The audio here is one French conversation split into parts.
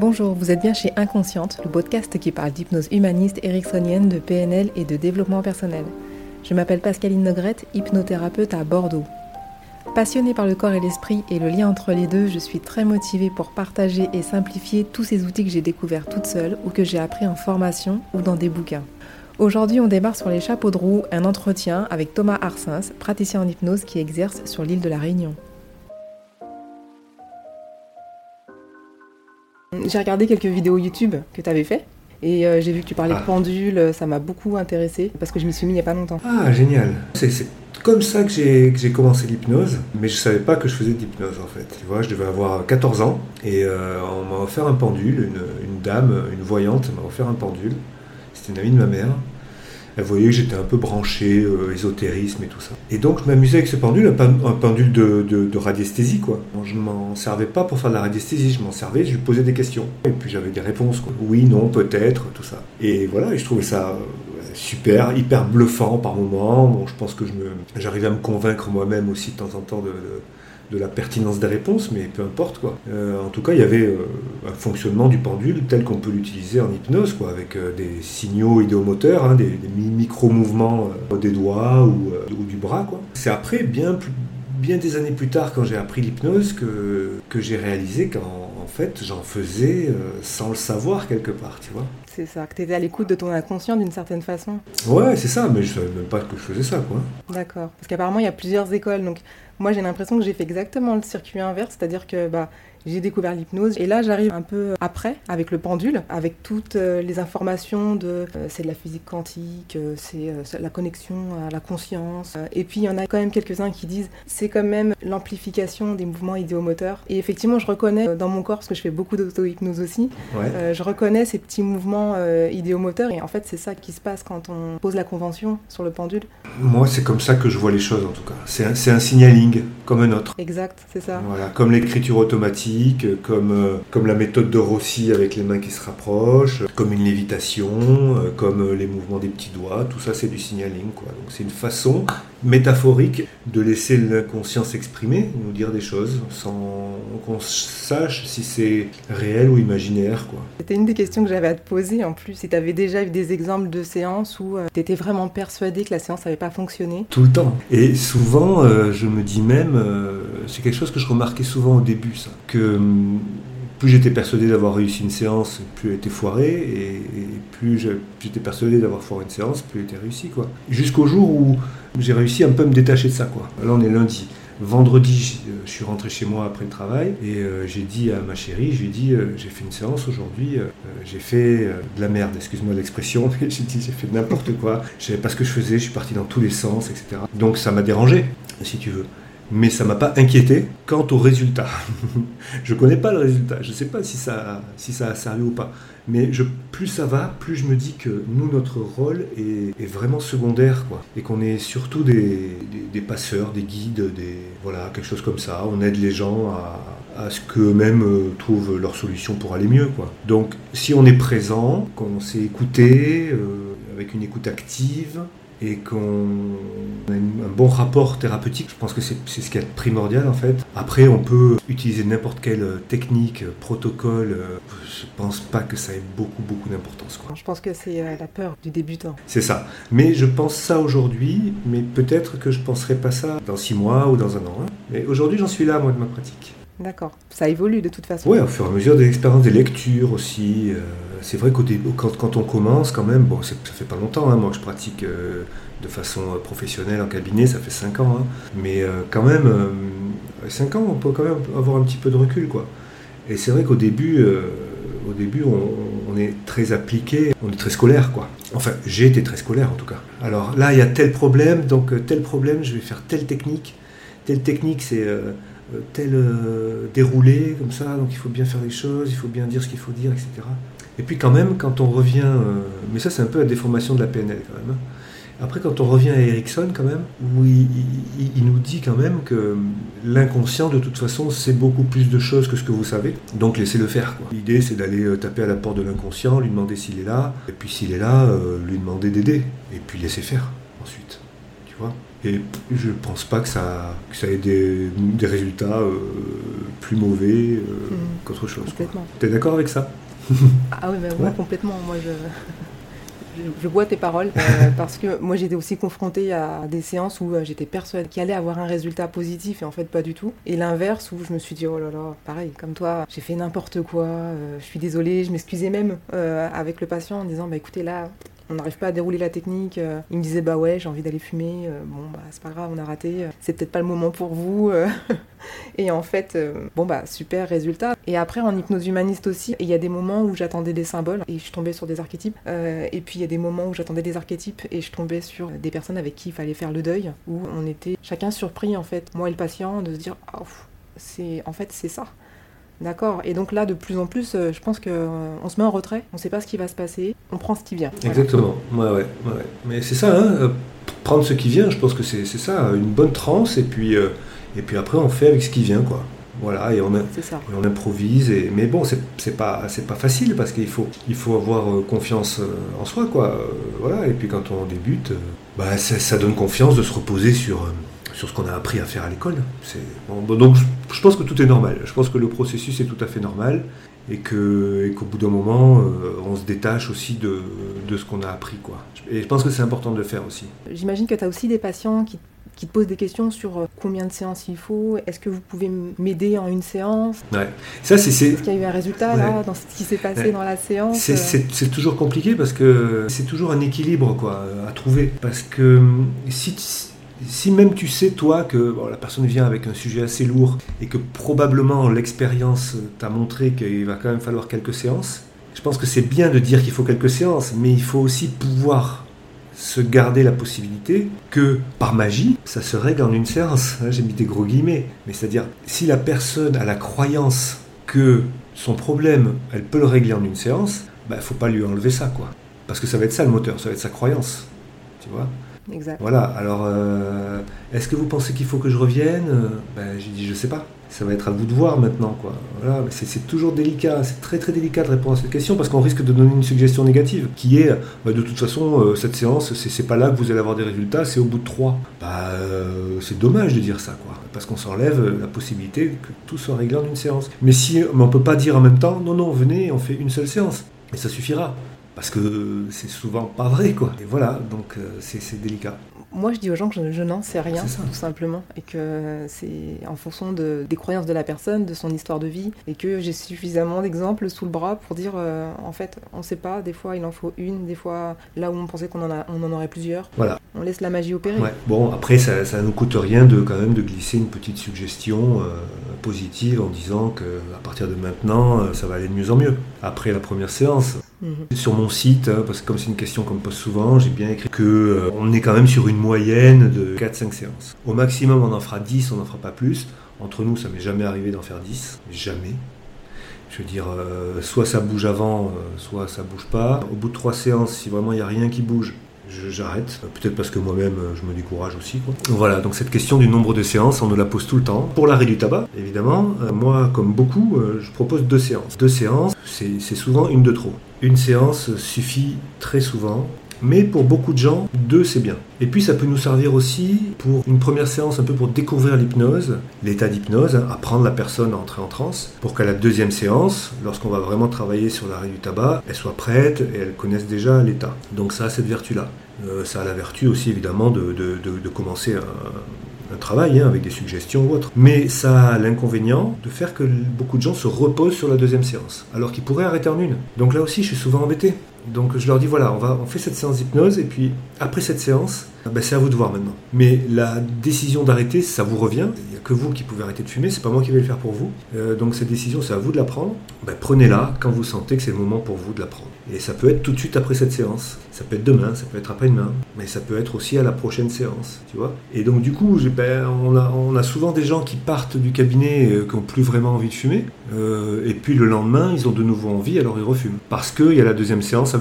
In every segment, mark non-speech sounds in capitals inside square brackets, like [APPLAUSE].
Bonjour, vous êtes bien chez Inconsciente, le podcast qui parle d'hypnose humaniste ericksonienne, de PNL et de développement personnel. Je m'appelle Pascaline Nogrette, hypnothérapeute à Bordeaux. Passionnée par le corps et l'esprit et le lien entre les deux, je suis très motivée pour partager et simplifier tous ces outils que j'ai découverts toute seule ou que j'ai appris en formation ou dans des bouquins. Aujourd'hui, on démarre sur les chapeaux de roue un entretien avec Thomas Arsens, praticien en hypnose qui exerce sur l'île de la Réunion. J'ai regardé quelques vidéos YouTube que tu avais fait et euh, j'ai vu que tu parlais de Ah. pendule, ça m'a beaucoup intéressé parce que je m'y suis mis il n'y a pas longtemps. Ah, génial. C'est comme ça que j'ai commencé l'hypnose, mais je savais pas que je faisais de l'hypnose en fait. Tu vois, je devais avoir 14 ans et euh, on m'a offert un pendule, une, une dame, une voyante m'a offert un pendule. C'était une amie de ma mère. Elle voyait que j'étais un peu branché, euh, ésotérisme et tout ça. Et donc je m'amusais avec ce pendule, un, pen- un pendule de, radiesthésie quoi. Je m'en servais pas pour faire de la radiesthésie, je m'en servais, je lui posais des questions. Et puis j'avais des réponses quoi. Oui, non, peut-être, tout ça. Et voilà, je trouvais ça euh, super, hyper bluffant par moments. Bon, je pense que je j'arrivais à me convaincre moi-même aussi de temps en temps de- de la pertinence des réponses, mais peu importe quoi. Euh, en tout cas, il y avait euh, un fonctionnement du pendule tel qu'on peut l'utiliser en hypnose, quoi, avec euh, des signaux idéomoteurs, hein, des, des mi- micro-mouvements des doigts ou, ou du bras. quoi. C'est après, bien, plus, bien des années plus tard, quand j'ai appris l'hypnose, que, que j'ai réalisé qu'en en fait, j'en faisais sans le savoir quelque part, tu vois. C'est ça, que tu étais à l'écoute de ton inconscient d'une certaine façon. Ouais, c'est ça, mais je savais même pas que je faisais ça, quoi. D'accord. Parce qu'apparemment, il y a plusieurs écoles. Donc, moi, j'ai l'impression que j'ai fait exactement le circuit inverse, c'est-à-dire que bah, j'ai découvert l'hypnose. Et là, j'arrive un peu après, avec le pendule, avec toutes euh, les informations de. euh, c'est de la physique quantique, euh, c'est euh, la connexion à la conscience. Euh, et puis, il y en a quand même quelques-uns qui disent c'est quand même l'amplification des mouvements idéomoteurs. Et effectivement, je reconnais euh, dans mon corps, parce que je fais beaucoup d'auto-hypnose aussi, Ouais. euh, je reconnais ces petits mouvements euh, idéomoteurs. Et en fait, c'est ça qui se passe quand on pose la convention sur le pendule. Moi, c'est comme ça que je vois les choses, en tout cas. C'est un, un signaling, comme un autre. Exact, c'est ça. Voilà, comme l'écriture automatique, comme, euh, comme la méthode de Rossi avec les mains qui se rapprochent, comme une lévitation, euh, comme euh, les mouvements des petits doigts, tout ça c'est du signaling. Quoi. Donc c'est une façon métaphorique de laisser l'inconscient s'exprimer, nous dire des choses, sans qu'on sache si c'est réel ou imaginaire. Quoi. C'était une des questions que j'avais à te poser en plus. Si tu avais déjà eu des exemples de séances où tu étais vraiment persuadé que la séance n'avait pas fonctionné. Tout le temps. Et souvent, euh, je me dis même, euh, c'est quelque chose que je remarquais souvent au début, ça, que hum, plus j'étais persuadé d'avoir réussi une séance, plus elle était foirée, et, plus j'étais persuadé d'avoir foiré une séance, plus elle était réussie, quoi. Jusqu'au jour où j'ai réussi un peu à me détacher de ça, quoi. Là, on est lundi. Vendredi, euh, je suis rentré chez moi après le travail et euh, j'ai dit à ma chérie, je lui ai dit, euh, j'ai fait une séance aujourd'hui, euh, euh, j'ai fait euh, de la merde, excuse-moi l'expression, [LAUGHS] mais j'ai dit, j'ai fait n'importe quoi, je savais pas ce que je faisais, je suis parti dans tous les sens, etc. Donc ça m'a dérangé, si tu veux. Mais ça m'a pas inquiété quant au résultat. [LAUGHS] je connais pas le résultat, je sais pas si ça, si ça a servi ou pas. Mais plus ça va, plus je me dis que nous, notre rôle est, vraiment secondaire, quoi. Et qu'on est surtout des, passeurs, des guides, des, voilà, quelque chose comme ça. On aide les gens à, ce qu'eux-mêmes euh, trouvent leur solution pour aller mieux, quoi. Donc, si on est présent, qu'on sait écouter, euh, avec une écoute active, et qu'on a un bon rapport thérapeutique, je pense que c'est ce qui est primordial en fait. Après, on peut utiliser n'importe quelle euh, technique, euh, protocole. euh, Je pense pas que ça ait beaucoup, beaucoup d'importance. quoi. Je pense que c'est la peur du débutant. C'est ça. Mais je pense ça aujourd'hui, mais peut-être que je penserai pas ça dans six mois ou dans un an. hein. Mais aujourd'hui, j'en suis là, moi, de ma pratique. D'accord. Ça évolue de toute façon. Ouais, au fur et à mesure des expériences, des lectures aussi. euh, c'est vrai début, quand, quand on commence, quand même, bon, ça fait pas longtemps, hein, moi que je pratique euh, de façon euh, professionnelle en cabinet, ça fait 5 ans. hein. mais quand même, 5 ans, on peut quand même avoir un petit peu de recul, quoi. Et c'est vrai qu'au début, au début on, on est très appliqué, on est très scolaire, quoi. Enfin, j'ai été très scolaire en tout cas. Alors là, il y a tel problème, donc tel problème, je vais faire telle technique. Telle technique, c'est tel euh, déroulé, comme ça, donc il faut bien faire les choses, il faut bien dire ce qu'il faut dire, etc. Et puis quand même, quand on revient, euh, mais ça c'est un peu la déformation de la PNL quand même. hein. Après, quand on revient à Erickson, quand même, où il, nous dit quand même que l'inconscient, de toute façon, c'est beaucoup plus de choses que ce que vous savez. Donc, laissez-le faire. L'idée, c'est d'aller euh, taper à la porte de l'inconscient, lui demander s'il est là, et puis s'il est là, euh, lui demander d'aider, et puis laisser faire ensuite. Tu vois? Et je pense pas que ça, que ça ait des, des résultats euh, plus mauvais euh, Mhm. qu'autre chose. Complètement. Tu es d'accord avec ça? Ah oui, mais moi Ouais. complètement. Moi, je, je, je bois tes paroles euh, [LAUGHS] parce que moi j'étais aussi confrontée à des séances où j'étais persuadée qu'il allait avoir un résultat positif et en fait pas du tout. Et l'inverse où je me suis dit oh là là, pareil, comme toi, j'ai fait n'importe quoi, je suis désolée, je m'excusais même avec le patient en disant bah écoutez là. On n'arrive pas à dérouler la technique. euh, Il me disait bah ouais, j'ai envie d'aller fumer. euh, Bon bah c'est pas grave, on a raté. euh, C'est peut-être pas le moment pour vous. [LAUGHS] Et en fait, bon bah super résultat. Et après en hypnose humaniste aussi, il y a des moments où j'attendais des symboles et je tombais sur des archétypes. Et puis il y a des moments où j'attendais des archétypes et je tombais sur des personnes avec qui il fallait faire le deuil, où on était chacun surpris en fait, moi et le patient, de se dire pff, c'est en fait c'est ça. D'accord. Et donc là, de plus en plus, euh, je pense que euh, on se met en retrait, on sait pas ce qui va se passer, on prend ce qui vient. Voilà. Exactement. Ouais, ouais. Mais c'est ça, hein, euh, prendre ce qui vient, je pense que c'est ça, une bonne transe, et puis, euh, et puis après on fait avec ce qui vient, quoi. Voilà, et on, a- ça. et on improvise, et, mais bon, c'est pas, c'est pas facile, parce qu'il faut, il faut avoir confiance en soi, quoi. Voilà, et puis quand on débute, bah, ça, ça donne confiance de se reposer sur, sur ce qu'on a appris à faire à l'école. C'est- bon, bon, donc je, je pense que tout est normal, je pense que le processus est tout à fait normal, et qu'au bout d'un moment, euh, on se détache aussi de, de ce qu'on a appris. Quoi. Et je pense que c'est important de le faire aussi. J'imagine que tu as aussi des patients qui, qui te posent des questions sur euh, combien de séances il faut, est-ce que vous pouvez m'aider en une séance? Ouais. Ça, c'est, Est-ce qu'il y a eu un résultat là dans ce qui s'est passé Ouais. dans la séance c'est, euh, c'est- toujours compliqué parce que c'est toujours un équilibre quoi, à trouver. Parce que si, si même tu sais, toi, que la personne vient avec un sujet assez lourd et que probablement l'expérience t'a montré qu'il va quand même falloir quelques séances, je pense que c'est bien de dire qu'il faut quelques séances, mais il faut aussi pouvoir se garder la possibilité que par magie, ça se règle en une séance. Hein, J'ai mis des gros guillemets. Mais c'est-à-dire, si la personne a la croyance que son problème, elle peut le régler en une séance, il ne faut pas lui enlever ça, quoi. Parce que ça va être ça le moteur, ça va être sa croyance. Tu vois? Exact. Voilà, alors, euh, est-ce que vous pensez qu'il faut que je revienne? Ben, J'ai dit, je sais pas. Ça va être à vous de voir maintenant, quoi. Voilà, c'est toujours délicat, c'est très très délicat de répondre à cette question parce qu'on risque de donner une suggestion négative qui est, bah, de toute façon, euh, cette séance, c'est pas là que vous allez avoir des résultats, c'est au bout de trois. Bah, euh, c'est dommage de dire ça, quoi, parce qu'on s'enlève la possibilité que tout soit réglé en une séance. Mais si, mais on peut pas dire en même temps, non, non, venez, on fait une seule séance, et ça suffira. Parce que c'est souvent pas vrai, quoi. Et voilà, donc euh, c'est délicat. Moi, je dis aux gens que je, je n'en sais rien, tout simplement, et que c'est en fonction de, des croyances de la personne, de son histoire de vie, et que j'ai suffisamment d'exemples sous le bras pour dire, euh, en fait, on ne sait pas, des fois il en faut une, des fois là où on pensait qu'on en, a- on en aurait plusieurs. Voilà. On laisse la magie opérer. Ouais. Bon, après, ça, ça nous coûte rien de quand même de glisser une petite suggestion euh, positive en disant que à partir de maintenant, euh, ça va aller de mieux en mieux. Après la première séance, Mhm. sur mon site, hein, parce que comme c'est une question qu'on me pose souvent, j'ai bien écrit que euh, on est quand même sur une moyenne de 4-5 séances. Au maximum, on en fera 10, on n'en fera pas plus. Entre nous, ça m'est jamais arrivé d'en faire 10, jamais. Je veux dire, euh, soit ça bouge avant, euh, soit ça bouge pas. Au bout de trois séances, si vraiment il n'y a rien qui bouge, j'arrête. Peut-être parce que moi-même, euh, je me décourage aussi. Voilà, donc cette question du nombre de séances, on nous la pose tout le temps. Pour l'arrêt du tabac, évidemment, euh, moi, comme beaucoup, euh, je propose deux séances. Deux séances, c'est souvent une de trop. Une séance suffit très souvent. Mais pour beaucoup de gens, deux c'est bien. Et puis ça peut nous servir aussi pour une première séance un peu pour découvrir l'hypnose, l'état d'hypnose, apprendre la personne à entrer en transe, pour qu'à la deuxième séance, lorsqu'on va vraiment travailler sur l'arrêt du tabac, elle soit prête et elle connaisse déjà l'état. Donc ça a cette vertu-là. Euh, ça a la vertu aussi évidemment de, de- de- commencer un, un travail hein, avec des suggestions ou autre. Mais ça a l'inconvénient de faire que beaucoup de gens se reposent sur la deuxième séance, alors qu'ils pourraient arrêter en une. Donc là aussi, je suis souvent embêté. Donc je leur dis voilà, on, va, on fait cette séance d'hypnose et puis après cette séance, ben, c'est à vous de voir maintenant. Mais la décision d'arrêter, ça vous revient. Il n'y a que vous qui pouvez arrêter de fumer, c'est pas moi qui vais le faire pour vous. Euh, donc cette décision, c'est à vous de la prendre. Ben, Prenez-la quand vous sentez que c'est le moment pour vous de la prendre. Et ça peut être tout de suite après cette séance, ça peut être demain, ça peut être après-demain, mais ça peut être aussi à la prochaine séance, tu vois. Et donc du coup, ben, on, a, on a souvent des gens qui partent du cabinet euh, qui n'ont plus vraiment envie de fumer, euh, et puis le lendemain, ils ont de nouveau envie, alors ils refument. Parce qu'il y a la deuxième séance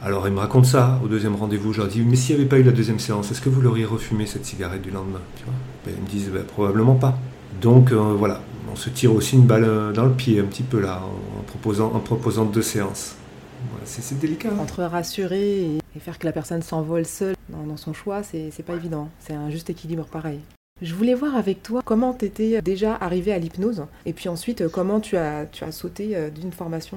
Alors ils me racontent ça au deuxième rendez-vous, je leur dis, mais s'il n'y avait pas eu la deuxième séance, est-ce que vous l'auriez refumé cette cigarette du lendemain Ben, Ils me disent, ben, probablement pas. Donc euh, voilà, on se tire aussi une balle euh, dans le pied un petit peu là, en, proposant, deux séances. C'est délicat. hein. Entre rassurer et, et faire que la personne s'envole seule dans dans son choix, c'est pas évident. C'est un juste équilibre pareil. Je voulais voir avec toi comment tu étais déjà arrivé à l'hypnose et puis ensuite euh, comment tu as, tu as sauté euh, d'une formation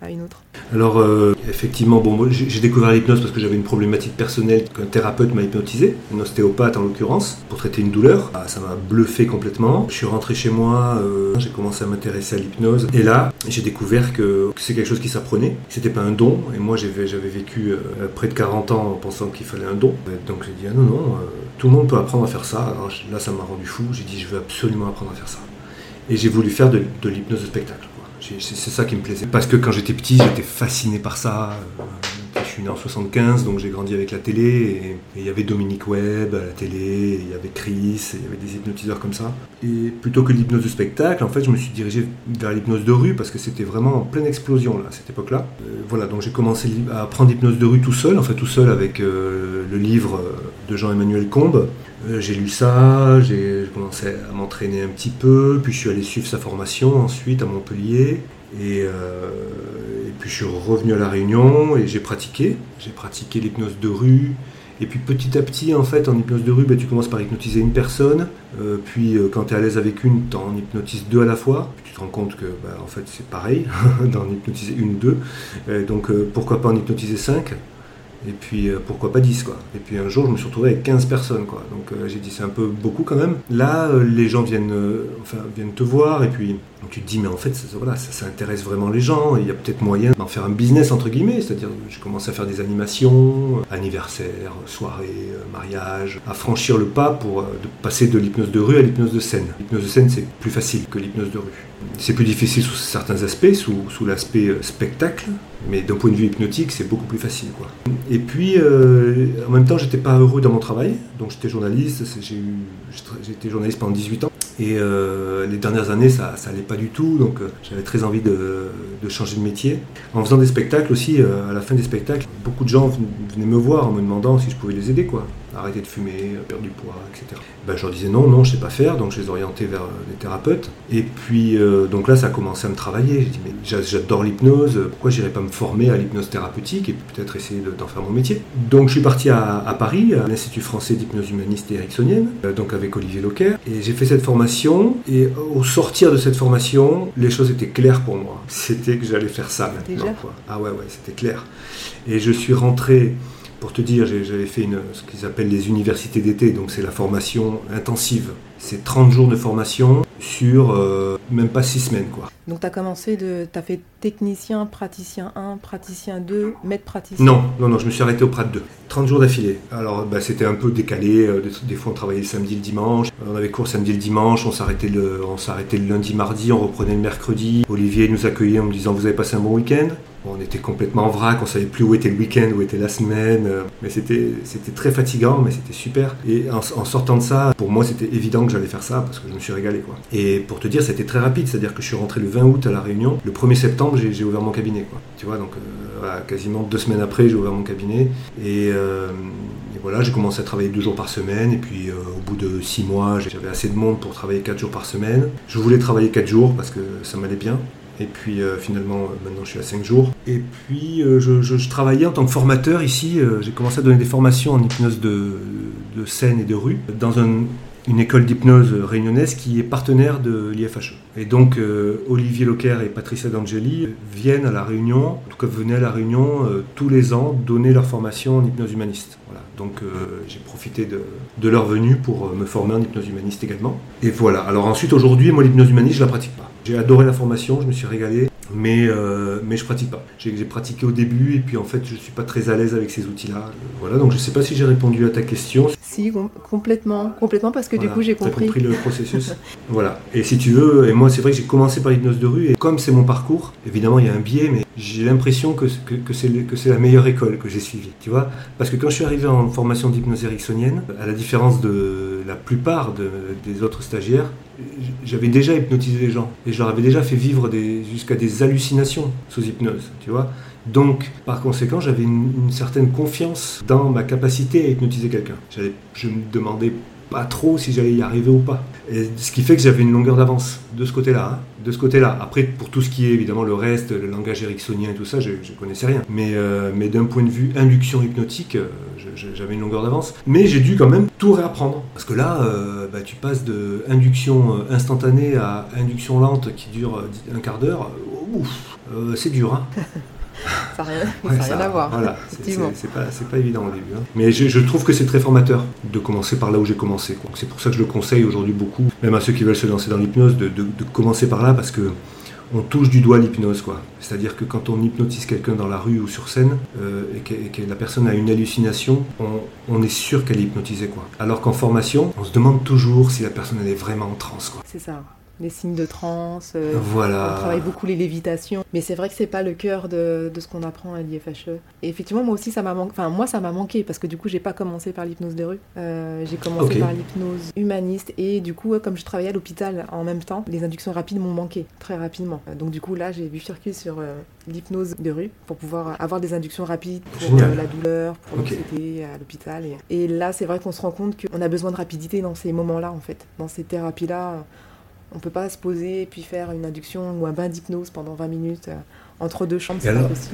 à, une autre. Alors euh, effectivement, bon, j'ai découvert l'hypnose parce que j'avais une problématique personnelle qu'un thérapeute m'a hypnotisé, un ostéopathe en l'occurrence, pour traiter une douleur. Ah, ça m'a bluffé complètement. Je suis rentré chez moi, j'ai commencé à m'intéresser à l'hypnose et là j'ai découvert que, c'est quelque chose qui s'apprenait. C'était pas un don et moi j'avais vécu près de 40 ans en pensant qu'il fallait un don. Donc j'ai dit ah non non, tout le monde peut apprendre à faire ça. Là, ça m'a rendu fou. J'ai dit, je veux absolument apprendre à faire ça. Et j'ai voulu faire de, de l'hypnose de spectacle. C'est ça qui me plaisait. Parce que quand j'étais petit, j'étais fasciné par ça. Je suis né en 75, donc j'ai grandi avec la télé. Il y avait Dominique Webb à la télé, il y avait Chris, il y avait des hypnotiseurs comme ça. Et plutôt que l'hypnose de spectacle, en fait, je me suis dirigé vers l'hypnose de rue parce que c'était vraiment en pleine explosion là, à cette époque-là. Euh, voilà, donc j'ai commencé à apprendre l'hypnose de rue tout seul, en fait tout seul avec euh, le livre de Jean-Emmanuel Combes. Euh, j'ai lu ça, j'ai commencé à m'entraîner un petit peu, puis je suis allé suivre sa formation ensuite à Montpellier. Et, euh, et puis je suis revenu à La Réunion et j'ai pratiqué. J'ai pratiqué l'hypnose de rue. Et puis petit à petit, en fait, en hypnose de rue, ben, tu commences par hypnotiser une personne. Euh, puis quand tu es à l'aise avec une, tu en hypnotises deux à la fois. Puis tu te rends compte que ben, en fait, c'est pareil [LAUGHS] d'en hypnotiser une ou deux. donc pourquoi pas en hypnotiser cinq? Et puis euh, pourquoi pas 10 quoi. Et puis un jour je me suis retrouvé avec 15 personnes quoi. Donc euh, j'ai dit c'est un peu beaucoup quand même. Là euh, les gens viennent, enfin, viennent te voir et puis tu te dis mais en fait ça, voilà, ça, intéresse vraiment les gens. Il y a peut-être moyen d'en faire un business entre guillemets. C'est-à-dire j'ai commencé à faire des animations, anniversaires, soirées, mariages, à franchir le pas pour passer de l'hypnose de rue à l'hypnose de scène. L'hypnose de scène c'est plus facile que l'hypnose de rue. C'est plus difficile sous certains aspects, sous, sous l'aspect spectacle, mais d'un point de vue hypnotique, c'est beaucoup plus facile. Quoi. Et puis, euh, en même temps, j'étais pas heureux dans mon travail. Donc, j'étais journaliste. J'ai été journaliste pendant 18 ans. Et euh, les dernières années, ça, ça pas du tout. Donc, euh, j'avais très envie de, de, changer de métier. En faisant des spectacles aussi, à la fin des spectacles, beaucoup de gens venaient me voir en me demandant si je pouvais les aider. quoi arrêter de fumer, perdre du poids, etc. Ben, je leur disais non, non, je sais pas faire, donc je les orientais vers des thérapeutes. Et puis, euh, donc là, ça a commencé à me travailler. J'ai dit, mais j'adore l'hypnose, pourquoi j'irais pas me former à l'hypnose thérapeutique et peut-être essayer d'en faire mon métier? Donc je suis parti à, Paris, à l'Institut français d'hypnose humaniste et ericksonienne, euh, donc avec Olivier Locker, et j'ai fait cette formation. Et au sortir de cette formation, les choses étaient claires pour moi. C'était que j'allais faire ça maintenant. Ah ouais, ouais, c'était clair. Et je suis rentré pour te dire, j'avais fait une, ce qu'ils appellent les universités d'été, donc c'est la formation intensive. C'est 30 jours de formation sur euh, même pas 6 semaines. Quoi. Donc tu as commencé de. Tu as fait technicien, praticien 1, praticien 2, maître praticien Non, non, non, je me suis arrêté au Prat 2. 30 jours d'affilée. Alors bah, c'était un peu décalé. Euh, des, fois on travaillait le samedi, le dimanche. On avait cours samedi, le dimanche. On s'arrêtait le, on s'arrêtait le lundi, mardi. On reprenait le mercredi. Olivier nous accueillait en me disant Vous avez passé un bon week-end? On était complètement en vrac, on savait plus où était le week-end, où était la semaine, euh, mais c'était très fatigant, mais c'était super. Et en, sortant de ça, pour moi c'était évident que j'allais faire ça parce que je me suis régalé quoi. Et pour te dire, c'était très rapide, c'est-à-dire que je suis rentré le 20 août à la Réunion, le 1er septembre j'ai ouvert mon cabinet quoi. Tu vois, donc euh, quasiment deux semaines après j'ai ouvert mon cabinet et, euh, voilà, j'ai commencé à travailler deux jours par semaine et puis au bout de six mois j'avais assez de monde pour travailler quatre jours par semaine. Je voulais travailler quatre jours parce que ça m'allait bien et puis euh, finalement, euh, maintenant je suis à 5 jours. Et puis euh, je, travaillais en tant que formateur ici. j'ai commencé à donner des formations en hypnose de, scène et de rue dans une école d'hypnose réunionnaise qui est partenaire de l'IFHE. Et donc Olivier Locker et Patricia D'Angeli viennent à la Réunion, en tout cas venaient à la Réunion tous les ans donner leur formation en hypnose humaniste. Donc j'ai profité de, de, leur venue pour me former en hypnose humaniste également. Et voilà. Alors ensuite aujourd'hui, moi l'hypnose humaniste je la pratique pas. J'ai adoré la formation, je me suis régalé, mais, euh, mais je pratique pas. J'ai pratiqué au début et puis en fait je suis pas très à l'aise avec ces outils-là. Voilà, donc je sais pas si j'ai répondu à ta question. Si, complètement, complètement parce que du coup j'ai compris. compris le [LAUGHS] processus. voilà. Et si tu veux, et moi c'est vrai que j'ai commencé par l'hypnose de rue et comme c'est mon parcours, évidemment il y a un biais, mais j'ai l'impression que, que, que c'est la meilleure école que j'ai suivie, tu vois. Parce que quand je suis arrivé en formation d'hypnose ericksonienne, à la différence de la plupart des autres stagiaires, j'avais déjà hypnotisé les gens et je leur avais déjà fait vivre jusqu'à des hallucinations sous hypnose, tu vois. Donc, par conséquent, j'avais une, certaine confiance dans ma capacité à hypnotiser quelqu'un. Je me demandais pas trop si j'allais y arriver ou pas. Et ce qui fait que j'avais une longueur d'avance de ce côté-là. Hein. de ce côté-là. Après, pour tout ce qui est évidemment le reste, le langage ericksonien et tout ça, je ne connaissais rien. Mais, euh, mais d'un point de vue induction hypnotique, euh, j'avais une longueur d'avance. Mais j'ai dû quand même tout réapprendre. Parce que là, euh, bah, tu passes de induction instantanée à induction lente qui dure un quart d'heure. Ouf, c'est dur. Hein [LAUGHS] ça n'a rien, à voir. Voilà, c'est pas, pas, évident au début. Hein. Mais je, trouve que c'est très formateur de commencer par là où j'ai commencé. C'est pour ça que je le conseille aujourd'hui beaucoup, même à ceux qui veulent se lancer dans l'hypnose, de, commencer par là parce que on touche du doigt l'hypnose. quoi. C'est-à-dire que quand on hypnotise quelqu'un dans la rue ou sur scène euh, et, que, la personne a une hallucination, on, est sûr qu'elle est hypnotisée. Quoi. Alors qu'en formation, on se demande toujours si la personne elle est vraiment en transe. C'est ça les signes de transe. Euh, voilà. On travaille beaucoup les lévitations. Mais c'est vrai que c'est pas le cœur de, de ce qu'on apprend à l'IFHE. Et effectivement, moi aussi, ça m'a manqué. Enfin, moi, ça m'a manqué parce que du coup, j'ai pas commencé par l'hypnose de rue. Euh, j'ai commencé par l'hypnose humaniste. Et du coup, comme je travaillais à l'hôpital en même temps, les inductions rapides m'ont manqué très rapidement. Euh, donc, du coup, là, j'ai vu circuler sur l'hypnose de rue pour pouvoir avoir des inductions rapides pour la douleur, pour l'anxiété à l'hôpital. Et, et là, c'est vrai qu'on se rend compte qu'on a besoin de rapidité dans ces moments-là, en fait. Dans ces thérapies-là on ne peut pas se poser et puis faire une induction ou un bain d'hypnose pendant 20 minutes euh, entre deux chambres.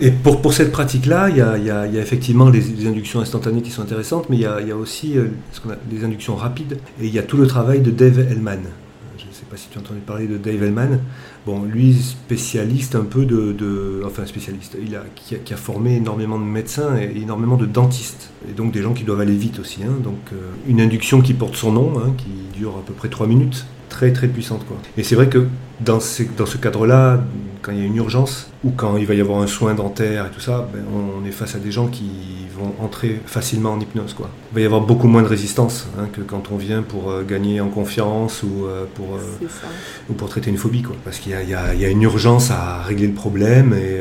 Et, et pour, pour cette pratique-là, il y a, y, a, y a, effectivement des, inductions instantanées qui sont intéressantes, mais il y a, y a, aussi euh, ce qu'on a, des inductions rapides. Et il y a tout le travail de Dave Hellman. Je ne sais pas si tu as entendu parler de Dave Hellman. Bon, lui, spécialiste un peu de. de enfin, spécialiste. Il a, qui, a, qui, a, formé énormément de médecins et énormément de dentistes. Et donc des gens qui doivent aller vite aussi. Hein. Donc, euh, une induction qui porte son nom, hein, qui dure à peu près 3 minutes très très puissante. Quoi. Et c'est vrai que dans, dans ce cadre-là, quand il y a une urgence ou quand il va y avoir un soin dentaire et tout ça, ben, on est face à des gens qui vont entrer facilement en hypnose. Quoi. Il va y avoir beaucoup moins de résistance hein, que quand on vient pour euh, gagner en confiance ou, euh, pour, euh, ou pour traiter une phobie. Quoi. Parce qu'il y, y, y a, une urgence à régler le problème. Et,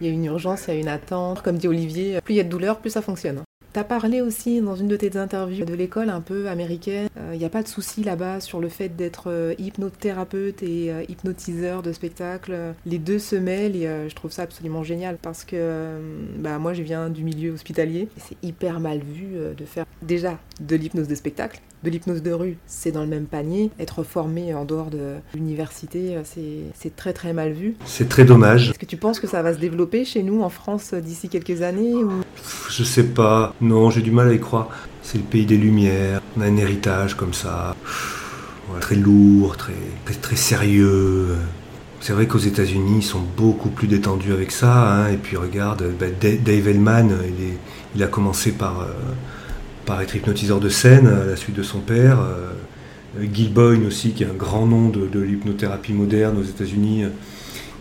Il y a une urgence, il y a une attente. Comme dit Olivier, plus il y a de douleur, plus ça fonctionne. Tu as parlé aussi dans une de tes interviews de l'école un peu américaine. Il euh, n'y a pas de souci là-bas sur le fait d'être euh, hypnothérapeute et euh, hypnotiseur de spectacle. Les deux se mêlent et je trouve ça absolument génial parce que bah, moi je viens du milieu hospitalier. C'est hyper mal vu de faire déjà de l'hypnose de spectacle de l'hypnose de rue, c'est dans le même panier. Être formé en dehors de l'université, c'est très très mal vu. C'est très dommage. Est-ce que tu penses que ça va se développer chez nous en France d'ici quelques années ou... Je sais pas. Non, j'ai du mal à y croire. C'est le pays des Lumières. On a un héritage comme ça. très lourd, très, très, sérieux. C'est vrai qu'aux États-Unis, ils sont beaucoup plus détendus avec ça. Hein. Et puis regarde, ben, Dave Hellman, il, a commencé par. Euh, par être hypnotiseur de scène à la suite de son père. Euh, Gil Boyne aussi, qui est un grand nom de, l'hypnothérapie moderne aux États-Unis.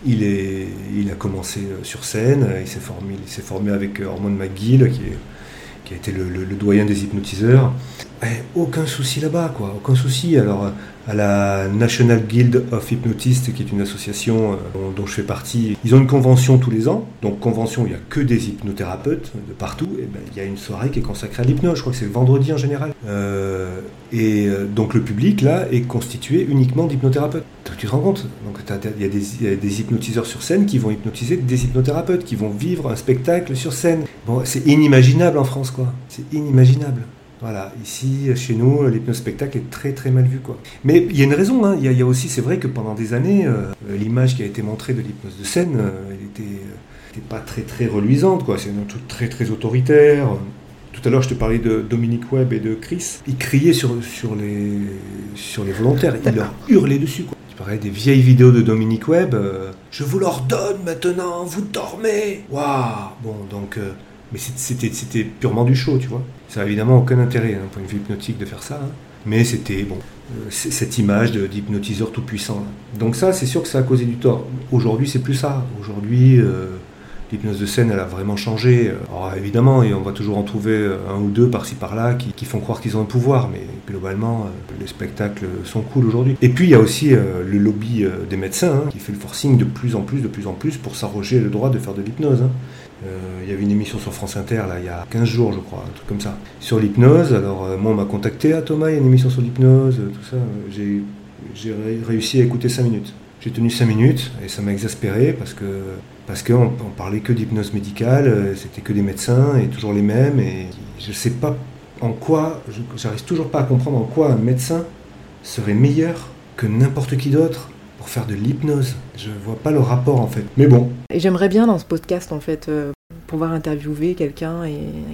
Il, est, il a commencé euh, sur scène, il s'est formé, il formé avec Hormone euh, McGill, qui, est, qui a été le, doyen des hypnotiseurs. Aucun souci là-bas, quoi, aucun souci. Alors, à la National Guild of Hypnotists, qui est une association euh, dont, je fais partie. Ils ont une convention tous les ans. Donc, convention, il n'y a que des hypnothérapeutes de partout. Et ben, il y a une soirée qui est consacrée à l'hypnose. Je crois que c'est vendredi en général. Euh, et euh, donc, le public, là, est constitué uniquement d'hypnothérapeutes. Tu te rends compte? Donc, il y, a des hypnotiseurs sur scène qui vont hypnotiser des hypnothérapeutes, qui vont vivre un spectacle sur scène. Bon, c'est inimaginable en France, quoi. C'est inimaginable. Voilà, ici, chez nous, l'hypnospectacle est très très mal vu. Quoi. Mais il y a une raison, hein. il, y a, aussi, c'est vrai que pendant des années, euh, l'image qui a été montrée de l'hypnose de scène, euh, elle était, euh, pas très très reluisante, quoi. c'est un truc très très autoritaire. Tout à l'heure, je te parlais de Dominique Webb et de Chris. Ils criaient sur, sur, les, sur les volontaires, ils leur hurlaient dessus. Quoi. Tu parlais des vieilles vidéos de Dominique Webb. je vous l'ordonne maintenant, vous dormez Waouh Bon, donc mais c'était purement du show, tu vois. Ça n'a évidemment aucun intérêt d'un point de vue hypnotique de faire ça. Hein. Mais c'était bon, euh, cette image d'hypnotiseur tout puissant. Donc ça, c'est sûr que ça a causé du tort. Aujourd'hui, c'est plus ça. Aujourd'hui, euh, l'hypnose de scène, elle a vraiment changé. Alors évidemment, et on va toujours en trouver euh, un ou deux par-ci par-là qui, font croire qu'ils ont un pouvoir, mais globalement, les spectacles sont cool aujourd'hui. Et puis il y a aussi le lobby des médecins hein, qui fait le forcing de plus en plus, de plus en plus pour s'arroger le droit de faire de l'hypnose. Hein. Euh, il y avait une émission sur France Inter, là, il y a 15 jours, je crois, un truc comme ça, sur l'hypnose. Alors, euh, moi, on m'a contacté, à Thomas, il y a une émission sur l'hypnose, tout ça. J'ai, réussi à écouter 5 minutes. J'ai tenu 5 minutes et ça m'a exaspéré parce que parce qu'on on parlait que d'hypnose médicale, euh, c'était que des médecins et toujours les mêmes. Et je ne sais pas en quoi, j'arrive toujours pas à comprendre en quoi un médecin serait meilleur que n'importe qui d'autre pour faire de l'hypnose. Je vois pas le rapport en fait. Mais bon. Et j'aimerais bien dans ce podcast en fait euh, pouvoir interviewer quelqu'un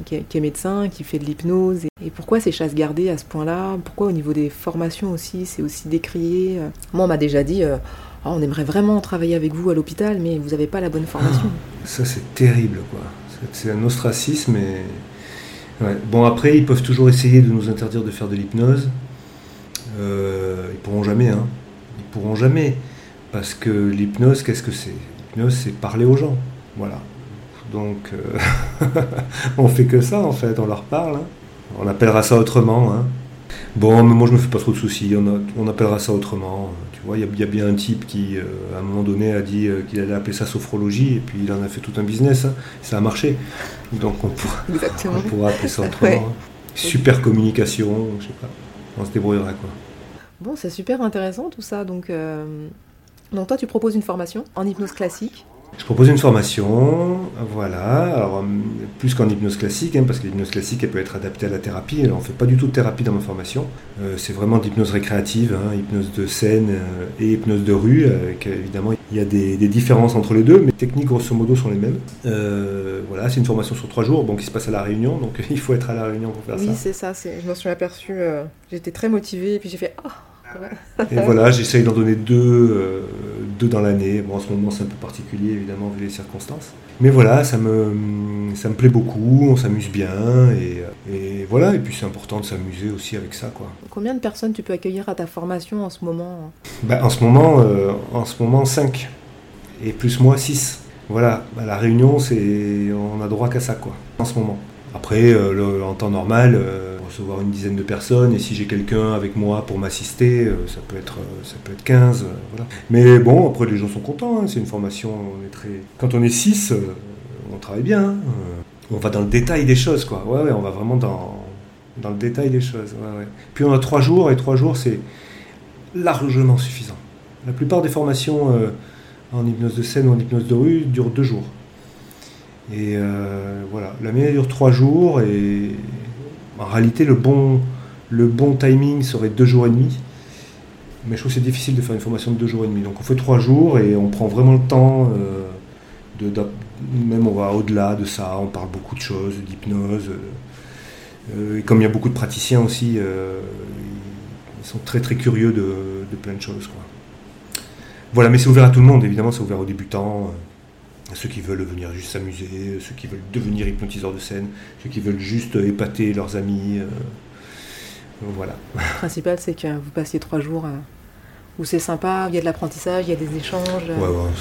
qui, est médecin, qui fait de l'hypnose. Et, pourquoi ces chasses gardées à ce point-là? Pourquoi au niveau des formations aussi, c'est aussi décrié? Moi, on m'a déjà dit, euh, oh, on aimerait vraiment travailler avec vous à l'hôpital, mais vous n'avez pas la bonne formation. Ah, ça, c'est terrible, quoi. C'est un ostracisme. Bon, après, ils peuvent toujours essayer de nous interdire de faire de l'hypnose. Euh, ils pourront jamais, hein. Ils pourront jamais. Parce que l'hypnose, qu'est-ce que c'est? L'hypnose, c'est parler aux gens. Voilà. Donc, euh, [LAUGHS] on fait que ça, en fait, on leur parle. Hein. On appellera ça autrement. Hein. Bon, mais moi, je me fais pas trop de soucis. On, appellera ça autrement. Vois, il y, a bien un type qui, euh, à un moment donné, a dit euh, qu'il allait appeler ça sophrologie, et puis il en a fait tout un business. Hein. Ça a marché. Donc, on pourra, [LAUGHS] appeler ça autrement. Super communication, je sais pas. On se débrouillera, quoi. Bon, c'est super intéressant tout ça. Donc, donc toi, tu proposes une formation en hypnose classique je propose une formation, voilà, alors euh, plus qu'en hypnose classique, hein, parce que l'hypnose classique elle peut être adaptée à la thérapie. on ne fait pas du tout de thérapie dans ma formation. Euh, c'est vraiment d'hypnose récréative, hein, hypnose de scène euh, et hypnose de rue. Avec, évidemment, il y a des, différences entre les deux, mais les techniques grosso modo sont les mêmes. voilà, c'est une formation sur trois jours, bon, qui se passe à la Réunion, donc [LAUGHS] il faut être à la Réunion pour faire ça. Oui, c'est ça. Je m'en suis aperçu. J'étais très motivée, et puis j'ai fait. Oh et voilà, j'essaye d'en donner deux, euh, deux dans l'année. Bon, en ce moment, c'est un peu particulier, évidemment, vu les circonstances. Mais voilà, ça me, ça me plaît beaucoup, on s'amuse bien. Et, et, voilà, et puis c'est important de s'amuser aussi avec ça. Quoi. Combien de personnes tu peux accueillir à ta formation en ce moment? Ben, En ce moment, euh, en ce moment 5. Et plus moi, 6. Voilà, à la réunion, c'est, on a droit qu'à ça, quoi, en ce moment. Après, euh, en temps normal, recevoir une dizaine de personnes, et si j'ai quelqu'un avec moi pour m'assister, euh, ça, peut être, euh, ça peut être 15. Euh, Mais bon, après les gens sont contents, hein, c'est une formation, on est très... Quand on est 6, on travaille bien, hein. on va dans le détail des choses, quoi. Ouais, ouais, on va vraiment dans, dans le détail des choses. Puis on a trois jours, et trois jours, c'est largement suffisant. La plupart des formations en hypnose de scène ou en hypnose de rue durent deux jours. Et voilà, la mienne dure trois jours et en réalité, le bon, le bon timing serait deux jours et demi. Mais je trouve que c'est difficile de faire une formation de deux jours et demi. Donc on fait trois jours et on prend vraiment le temps. Euh, de, même on va au-delà de ça, on parle beaucoup de choses, d'hypnose. Euh, et comme il y a beaucoup de praticiens aussi, euh, ils sont très très curieux de, plein de choses. Voilà, mais c'est ouvert à tout le monde, évidemment, c'est ouvert aux débutants ceux qui veulent venir juste s'amuser, ceux qui veulent devenir hypnotiseurs de scène, ceux qui veulent juste épater leurs amis. Euh, voilà. Le [LAUGHS] principal, c'est que vous passiez trois jours euh, où c'est sympa, il y a de l'apprentissage, il y a des échanges. Ouais, ouais,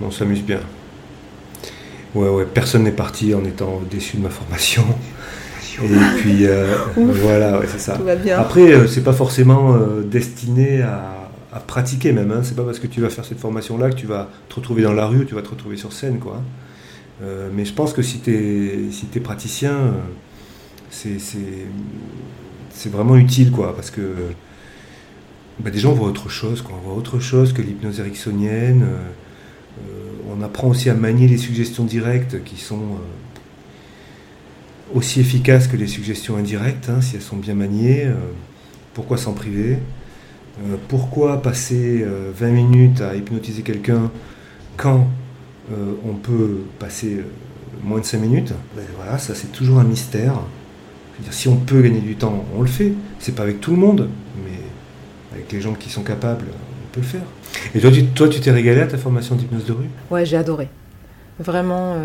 on, s'amuse bien. Ouais, ouais, personne n'est parti en étant déçu de ma formation. Et puis, euh, [LAUGHS] voilà, ouais, c'est ça. Tout va bien. Après, c'est pas forcément destiné à à pratiquer même. Hein. C'est pas parce que tu vas faire cette formation-là que tu vas te retrouver dans la rue, tu vas te retrouver sur scène. Quoi. Euh, mais je pense que si tu es, si praticien, euh, c'est vraiment utile. Quoi, parce que bah, des gens voient autre chose. Quoi. On voit autre chose que l'hypnose ericksonienne. Euh, on apprend aussi à manier les suggestions directes qui sont aussi efficaces que les suggestions indirectes, hein, si elles sont bien maniées. pourquoi s'en priver? Euh, pourquoi passer 20 euh, minutes à hypnotiser quelqu'un quand euh, on peut passer moins de 5 minutes? Ben Voilà, ça c'est toujours un mystère. si on peut gagner du temps, on le fait. C'est pas avec tout le monde, mais avec les gens qui sont capables, on peut le faire. Et toi, toi, tu t'es régalé à ta formation d'hypnose de rue? Ouais, j'ai adoré. Vraiment.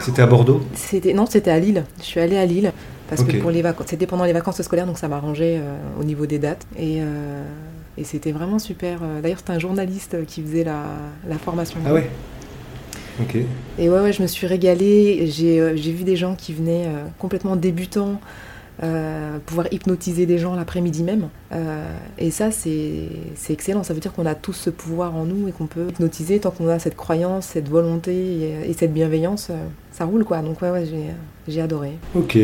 C'était à Bordeaux C'était non, c'était à Lille. Je suis allée à Lille. Parce que pour les vacances, c'était pendant les vacances scolaires, donc ça m'arrangeait euh, au niveau des dates. Et, euh, et c'était vraiment super. Euh, d'ailleurs, c'était un journaliste qui faisait la, la formation. Ah ouais? Ok. Et ouais, ouais, je me suis régalée. J'ai vu des gens qui venaient complètement débutants. Pouvoir hypnotiser des gens l'après-midi même. et ça, c'est excellent. Ça veut dire qu'on a tous ce pouvoir en nous et qu'on peut hypnotiser tant qu'on a cette croyance, cette volonté et, et cette bienveillance ça roule quoi. Donc ouais, ouais j'ai adoré. Ok,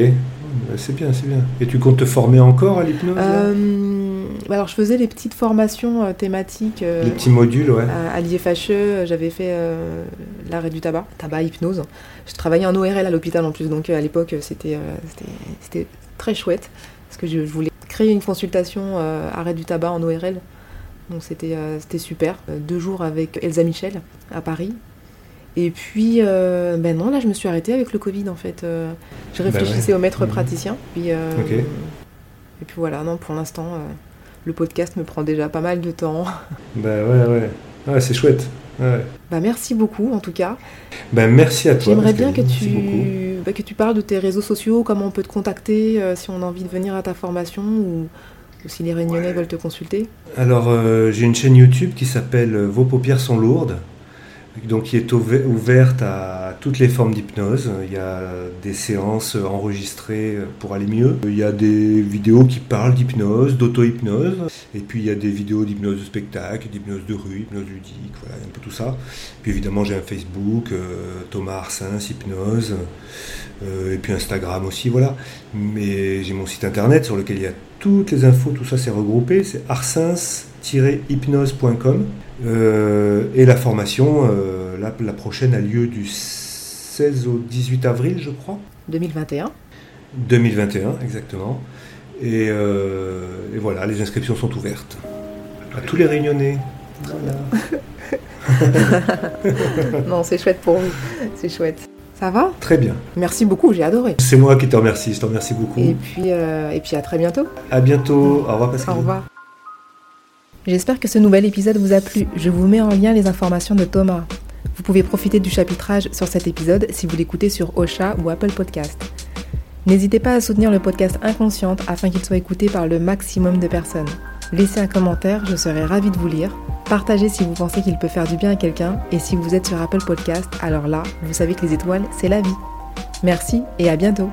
c'est bien, c'est bien. Et tu comptes te former encore à l'hypnose euh, bah alors, je faisais les petites formations euh, thématiques. euh, Les petits modules, ouais. à, à l'IFHE, j'avais fait euh, l'arrêt du tabac, tabac hypnose. Je travaillais en ORL à l'hôpital en plus, donc euh, à l'époque euh, c'était très chouette parce que je, je voulais créer une consultation euh, arrêt du tabac en ORL. Donc c'était euh, c'était super. Euh, deux jours avec Elsa Michel à Paris. Et puis, euh, ben non, là je me suis arrêtée avec le Covid en fait. Euh, je Bah réfléchissais ouais. au maître Mhm. praticien. Puis, euh. Et puis voilà, non, pour l'instant, le podcast me prend déjà pas mal de temps. [LAUGHS] Bah ouais, ouais. Ouais, c'est chouette. Ouais. Bah, merci beaucoup en tout cas. Ben, merci à toi. J'aimerais bien que beaucoup. tu, bah, que tu parles de tes réseaux sociaux, comment on peut te contacter, euh, si on a envie de venir à ta formation ou, ou si les réunionnais Ouais. veulent te consulter. Alors, euh, j'ai une chaîne YouTube qui s'appelle Vos paupières sont lourdes, donc qui est ouve- ouverte à toutes les formes d'hypnose. Il y a des séances enregistrées pour aller mieux. Il y a des vidéos qui parlent d'hypnose, d'auto-hypnose. Et puis, il y a des vidéos d'hypnose de spectacle, d'hypnose de rue, hypnose ludique, voilà, un peu tout ça. Puis évidemment, j'ai un Facebook, euh, Thomas Arsens, hypnose. Euh, et puis Instagram aussi, voilà. Mais j'ai mon site internet sur lequel il y a toutes les infos, tout ça c'est regroupé, c'est arsens-hypnose.com. Euh, et la formation, la, la prochaine a lieu du 16 au 18 avril, je crois. 2021. 2021, exactement. Et, euh, et voilà, les inscriptions sont ouvertes. À tous les réunionnais. Voilà. [LAUGHS] non, c'est chouette pour vous. C'est chouette. Ça va? Très bien. Merci beaucoup, j'ai adoré. C'est moi qui te remercie, je te remercie beaucoup. Et puis, euh, et puis à très bientôt. À bientôt. Au revoir Au Pascal. revoir. J'espère que ce nouvel épisode vous a plu. Je vous mets en lien les informations de Thomas. Vous pouvez profiter du chapitrage sur cet épisode si vous l'écoutez sur Ocha ou Apple Podcast. N'hésitez pas à soutenir le podcast Inconsciente afin qu'il soit écouté par le maximum de personnes. Laissez un commentaire, je serai ravie de vous lire. Partagez si vous pensez qu'il peut faire du bien à quelqu'un et si vous êtes sur Apple Podcast, alors là, vous savez que les étoiles, c'est la vie. Merci et à bientôt.